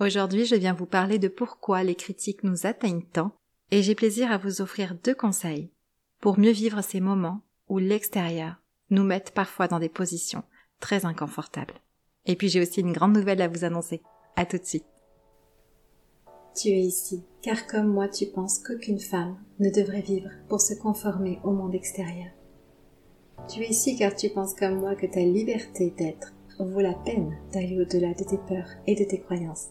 Aujourd'hui, je viens vous parler de pourquoi les critiques nous atteignent tant et j'ai plaisir à vous offrir deux conseils pour mieux vivre ces moments où l'extérieur nous met parfois dans des positions très inconfortables. Et puis j'ai aussi une grande nouvelle à vous annoncer. À tout de suite. Tu es ici, car comme moi tu penses qu'aucune femme ne devrait vivre pour se conformer au monde extérieur. Tu es ici car tu penses comme moi que ta liberté d'être vaut la peine d'aller au-delà de tes peurs et de tes croyances.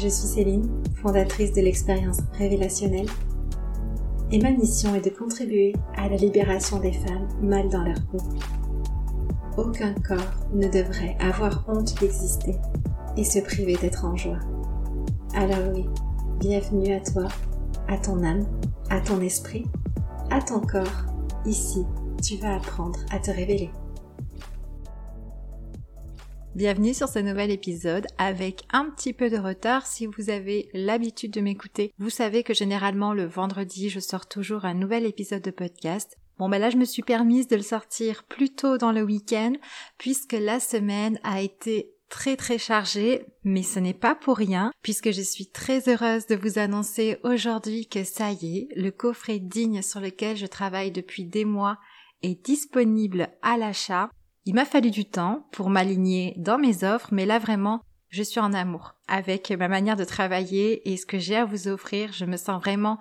Je suis Céline, fondatrice de l'expérience révélationnelle, et ma mission est de contribuer à la libération des femmes mal dans leur peau. Aucun corps ne devrait avoir honte d'exister et se priver d'être en joie. Alors oui, bienvenue à toi, à ton âme, à ton esprit, à ton corps. Ici, tu vas apprendre à te révéler. Bienvenue sur ce nouvel épisode avec un petit peu de retard. Si vous avez l'habitude de m'écouter, vous savez que généralement le vendredi, je sors toujours un nouvel épisode de podcast. Bon ben là, je me suis permise de le sortir plus tôt dans le week-end puisque la semaine a été très très chargée, mais ce n'est pas pour rien, puisque je suis très heureuse de vous annoncer aujourd'hui que ça y est, le coffret digne sur lequel je travaille depuis des mois est disponible à l'achat. Il m'a fallu du temps pour m'aligner dans mes offres, mais là vraiment, je suis en amour avec ma manière de travailler et ce que j'ai à vous offrir. Je me sens vraiment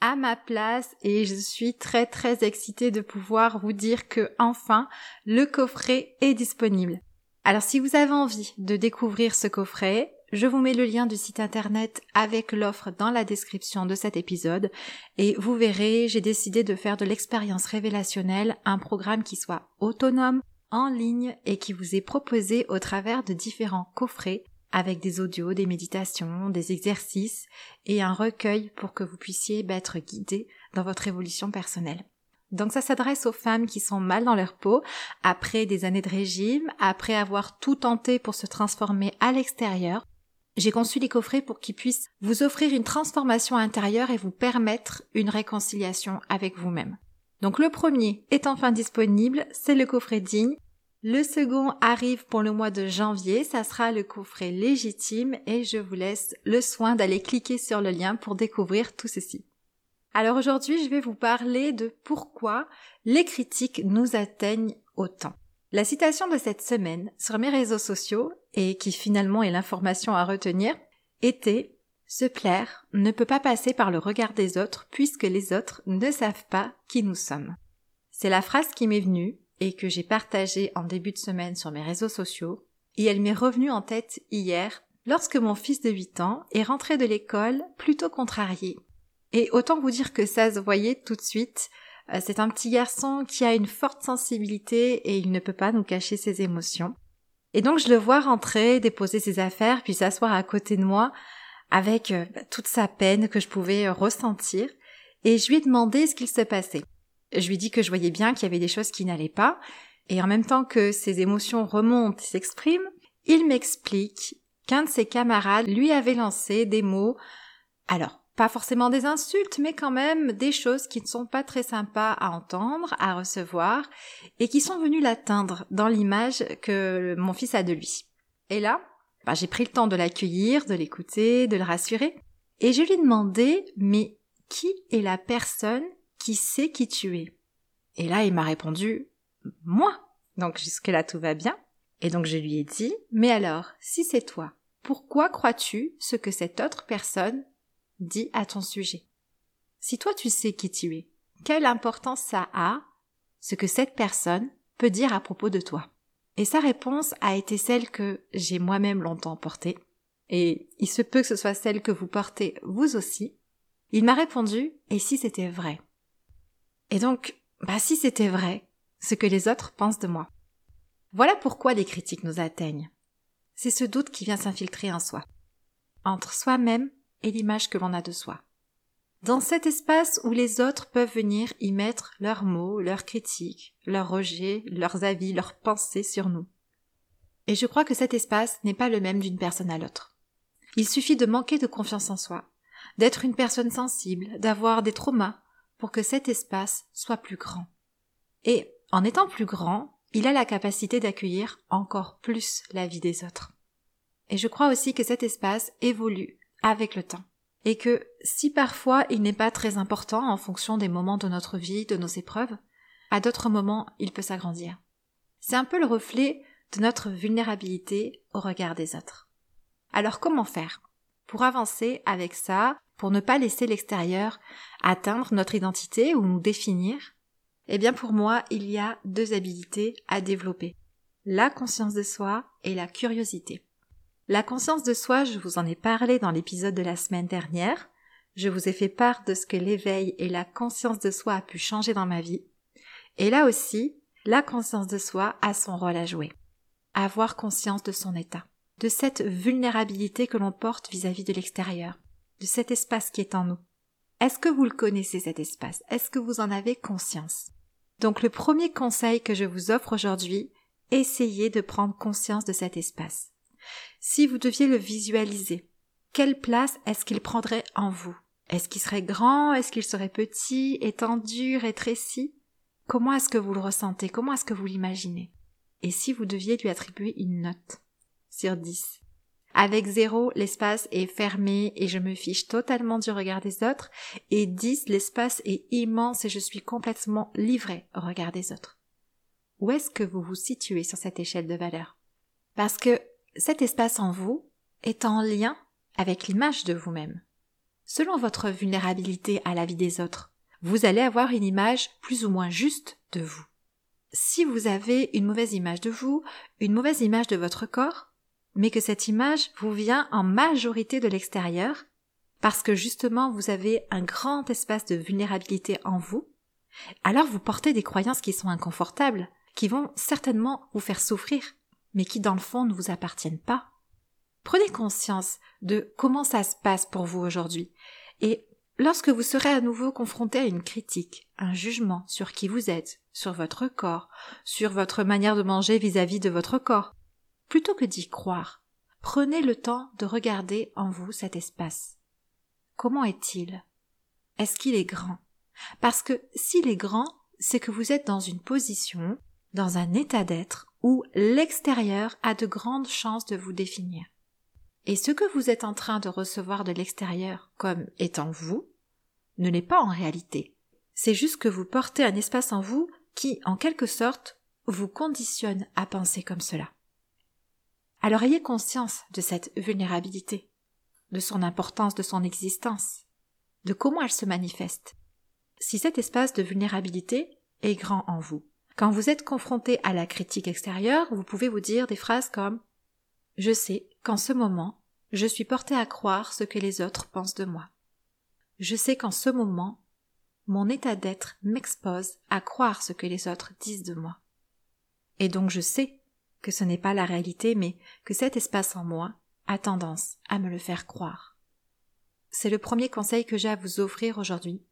à ma place et je suis très très excitée de pouvoir vous dire que enfin le coffret est disponible. Alors si vous avez envie de découvrir ce coffret, je vous mets le lien du site internet avec l'offre dans la description de cet épisode et vous verrez, j'ai décidé de faire de l'expérience révélationnelle un programme qui soit autonome, en ligne et qui vous est proposé au travers de différents coffrets avec des audios, des méditations, des exercices et un recueil pour que vous puissiez être guidé dans votre évolution personnelle. Donc ça s'adresse aux femmes qui sont mal dans leur peau, après des années de régime, après avoir tout tenté pour se transformer à l'extérieur. J'ai conçu les coffrets pour qu'ils puissent vous offrir une transformation intérieure et vous permettre une réconciliation avec vous-même. Donc le premier est enfin disponible, c'est le coffret digne. Le second arrive pour le mois de janvier, ça sera le coffret légitime et je vous laisse le soin d'aller cliquer sur le lien pour découvrir tout ceci. Alors aujourd'hui, je vais vous parler de pourquoi les critiques nous atteignent autant. La citation de cette semaine sur mes réseaux sociaux, et qui finalement est l'information à retenir, était se plaire ne peut pas passer par le regard des autres puisque les autres ne savent pas qui nous sommes. C'est la phrase qui m'est venue et que j'ai partagée en début de semaine sur mes réseaux sociaux et elle m'est revenue en tête hier lorsque mon fils de 8 ans est rentré de l'école plutôt contrarié. Et autant vous dire que ça se voyait tout de suite, euh, c'est un petit garçon qui a une forte sensibilité et il ne peut pas nous cacher ses émotions. Et donc je le vois rentrer, déposer ses affaires, puis s'asseoir à côté de moi avec euh, toute sa peine que je pouvais euh, ressentir, et je lui ai demandé ce qu'il se passait. Je lui ai dit que je voyais bien qu'il y avait des choses qui n'allaient pas, et en même temps que ses émotions remontent et s'expriment, il m'explique qu'un de ses camarades lui avait lancé des mots, alors pas forcément des insultes, mais quand même des choses qui ne sont pas très sympas à entendre, à recevoir, et qui sont venues l'atteindre dans l'image que mon fils a de lui. Et là, j'ai pris le temps de l'accueillir, de l'écouter, de le rassurer. Et je lui ai demandé, mais qui est la personne qui sait qui tu es? Et là, il m'a répondu, moi. Donc jusque-là, tout va bien. Et donc je lui ai dit, mais alors, si c'est toi, pourquoi crois-tu ce que cette autre personne dit à ton sujet? Si toi tu sais qui tu es, quelle importance ça a ce que cette personne peut dire à propos de toi? Et sa réponse a été celle que j'ai moi-même longtemps portée, et il se peut que ce soit celle que vous portez vous aussi. Il m'a répondu, et si c'était vrai? Et donc, bah si c'était vrai, ce que les autres pensent de moi. Voilà pourquoi les critiques nous atteignent. C'est ce doute qui vient s'infiltrer en soi. entre soi-même et l'image que l'on a de soi. Dans cet espace où les autres peuvent venir y mettre leurs mots, leurs critiques, leurs rejets, leurs avis, leurs pensées sur nous. Et je crois que cet espace n'est pas le même d'une personne à l'autre. Il suffit de manquer de confiance en soi, d'être une personne sensible, d'avoir des traumas, pour que cet espace soit plus grand. Et en étant plus grand, il a la capacité d'accueillir encore plus la vie des autres. Et je crois aussi que cet espace évolue avec le temps. Et que si parfois il n'est pas très important en fonction des moments de notre vie, de nos épreuves, à d'autres moments il peut s'agrandir. C'est un peu le reflet de notre vulnérabilité au regard des autres. Alors comment faire pour avancer avec ça, pour ne pas laisser l'extérieur atteindre notre identité ou nous définir? Eh bien pour moi, il y a deux habilités à développer. La conscience de soi et la curiosité. La conscience de soi, je vous en ai parlé dans l'épisode de la semaine dernière. Je vous ai fait part de ce que l'éveil et la conscience de soi a pu changer dans ma vie. Et là aussi, la conscience de soi a son rôle à jouer. Avoir conscience de son état, de cette vulnérabilité que l'on porte vis-à-vis de l'extérieur, de cet espace qui est en nous. Est-ce que vous le connaissez cet espace? Est-ce que vous en avez conscience? Donc le premier conseil que je vous offre aujourd'hui, essayez de prendre conscience de cet espace. Si vous deviez le visualiser, quelle place est-ce qu'il prendrait en vous? Est-ce qu'il serait grand? Est-ce qu'il serait petit, étendu, rétréci? Comment est-ce que vous le ressentez? Comment est-ce que vous l'imaginez? Et si vous deviez lui attribuer une note sur 10 avec 0, l'espace est fermé et je me fiche totalement du regard des autres. Et 10, l'espace est immense et je suis complètement livré au regard des autres. Où est-ce que vous vous situez sur cette échelle de valeur? Parce que cet espace en vous est en lien avec l'image de vous-même. Selon votre vulnérabilité à la vie des autres, vous allez avoir une image plus ou moins juste de vous. Si vous avez une mauvaise image de vous, une mauvaise image de votre corps, mais que cette image vous vient en majorité de l'extérieur, parce que justement vous avez un grand espace de vulnérabilité en vous, alors vous portez des croyances qui sont inconfortables, qui vont certainement vous faire souffrir, mais qui dans le fond ne vous appartiennent pas. Prenez conscience de comment ça se passe pour vous aujourd'hui, et lorsque vous serez à nouveau confronté à une critique, un jugement sur qui vous êtes, sur votre corps, sur votre manière de manger vis-à-vis de votre corps, plutôt que d'y croire, prenez le temps de regarder en vous cet espace. Comment est-il? Est-ce qu'il est grand? Parce que s'il est grand, c'est que vous êtes dans une position, dans un état d'être où l'extérieur a de grandes chances de vous définir. Et ce que vous êtes en train de recevoir de l'extérieur comme étant vous, ne l'est pas en réalité. C'est juste que vous portez un espace en vous qui, en quelque sorte, vous conditionne à penser comme cela. Alors ayez conscience de cette vulnérabilité, de son importance, de son existence, de comment elle se manifeste. Si cet espace de vulnérabilité est grand en vous, quand vous êtes confronté à la critique extérieure, vous pouvez vous dire des phrases comme Je sais qu'en ce moment, je suis porté à croire ce que les autres pensent de moi. Je sais qu'en ce moment, mon état d'être m'expose à croire ce que les autres disent de moi. Et donc je sais que ce n'est pas la réalité, mais que cet espace en moi a tendance à me le faire croire. C'est le premier conseil que j'ai à vous offrir aujourd'hui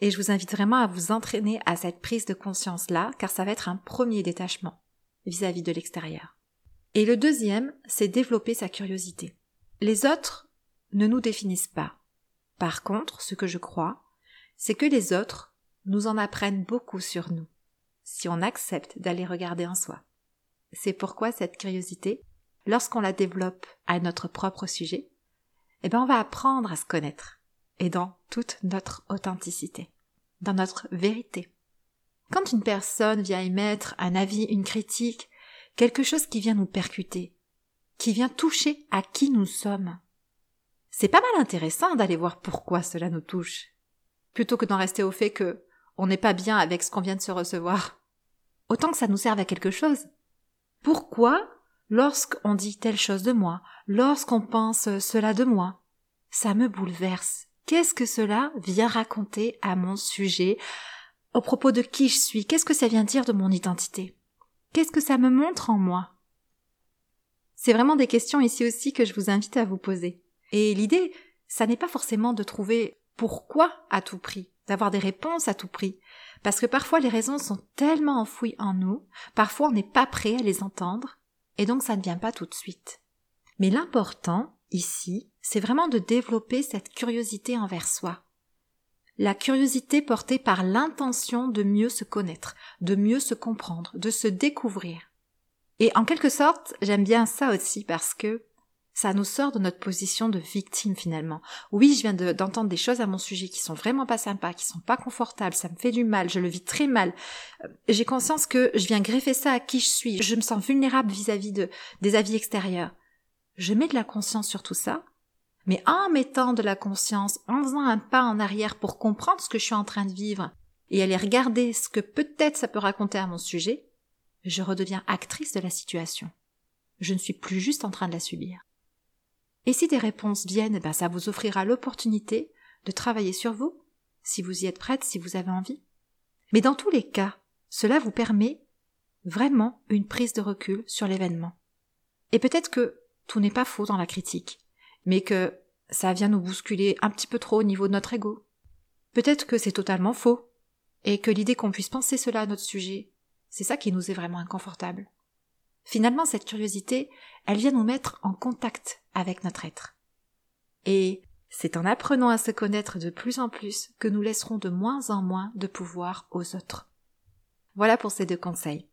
et je vous invite vraiment à vous entraîner à cette prise de conscience-là, car ça va être un premier détachement vis-à-vis de l'extérieur. Et le deuxième, c'est développer sa curiosité. Les autres ne nous définissent pas. Par contre, ce que je crois, c'est que les autres nous en apprennent beaucoup sur nous, si on accepte d'aller regarder en soi. C'est pourquoi cette curiosité, lorsqu'on la développe à notre propre sujet, eh ben on va apprendre à se connaître et dans toute notre authenticité, dans notre vérité. Quand une personne vient émettre un avis, une critique, quelque chose qui vient nous percuter, qui vient toucher à qui nous sommes, c'est pas mal intéressant d'aller voir pourquoi cela nous touche, plutôt que d'en rester au fait que on n'est pas bien avec ce qu'on vient de se recevoir. Autant que ça nous serve à quelque chose. Pourquoi, lorsqu'on dit telle chose de moi, lorsqu'on pense cela de moi, ça me bouleverse, Qu'est-ce que cela vient raconter à mon sujet Au propos de qui je suis Qu'est-ce que ça vient dire de mon identité Qu'est-ce que ça me montre en moi C'est vraiment des questions ici aussi que je vous invite à vous poser. Et l'idée, ça n'est pas forcément de trouver pourquoi à tout prix, d'avoir des réponses à tout prix. Parce que parfois les raisons sont tellement enfouies en nous, parfois on n'est pas prêt à les entendre, et donc ça ne vient pas tout de suite. Mais l'important, ici, c'est vraiment de développer cette curiosité envers soi. La curiosité portée par l'intention de mieux se connaître, de mieux se comprendre, de se découvrir. Et en quelque sorte, j'aime bien ça aussi parce que ça nous sort de notre position de victime finalement. Oui, je viens d'entendre des choses à mon sujet qui sont vraiment pas sympas, qui sont pas confortables, ça me fait du mal, je le vis très mal. Euh, j'ai conscience que je viens greffer ça à qui je suis, je me sens vulnérable vis-à-vis de, des avis extérieurs. Je mets de la conscience sur tout ça, mais en mettant de la conscience, en faisant un pas en arrière pour comprendre ce que je suis en train de vivre et aller regarder ce que peut-être ça peut raconter à mon sujet, je redeviens actrice de la situation. Je ne suis plus juste en train de la subir. Et si des réponses viennent, ben ça vous offrira l'opportunité de travailler sur vous, si vous y êtes prête, si vous avez envie. Mais dans tous les cas, cela vous permet vraiment une prise de recul sur l'événement. Et peut-être que tout n'est pas faux dans la critique, mais que ça vient nous bousculer un petit peu trop au niveau de notre ego. Peut-être que c'est totalement faux, et que l'idée qu'on puisse penser cela à notre sujet, c'est ça qui nous est vraiment inconfortable. Finalement, cette curiosité, elle vient nous mettre en contact avec notre être. Et c'est en apprenant à se connaître de plus en plus que nous laisserons de moins en moins de pouvoir aux autres. Voilà pour ces deux conseils.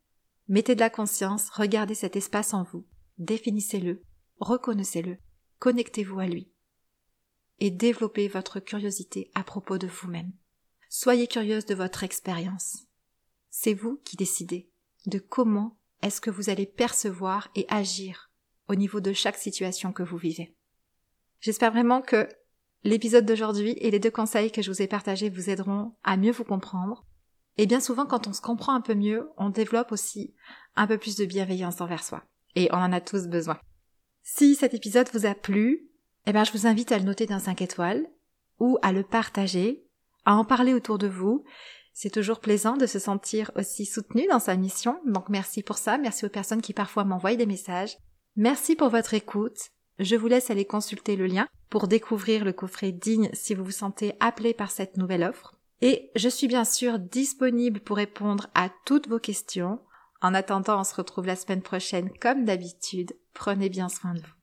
Mettez de la conscience, regardez cet espace en vous, définissez-le, reconnaissez-le, connectez-vous à lui. Et développez votre curiosité à propos de vous-même. Soyez curieuse de votre expérience. C'est vous qui décidez de comment est-ce que vous allez percevoir et agir au niveau de chaque situation que vous vivez. J'espère vraiment que l'épisode d'aujourd'hui et les deux conseils que je vous ai partagés vous aideront à mieux vous comprendre. Et bien souvent, quand on se comprend un peu mieux, on développe aussi un peu plus de bienveillance envers soi. Et on en a tous besoin. Si cet épisode vous a plu, eh ben, je vous invite à le noter d'un 5 étoiles ou à le partager, à en parler autour de vous c'est toujours plaisant de se sentir aussi soutenu dans sa mission, donc merci pour ça, merci aux personnes qui parfois m'envoient des messages. Merci pour votre écoute. Je vous laisse aller consulter le lien pour découvrir le coffret digne si vous vous sentez appelé par cette nouvelle offre. Et je suis bien sûr disponible pour répondre à toutes vos questions. En attendant, on se retrouve la semaine prochaine comme d'habitude. Prenez bien soin de vous.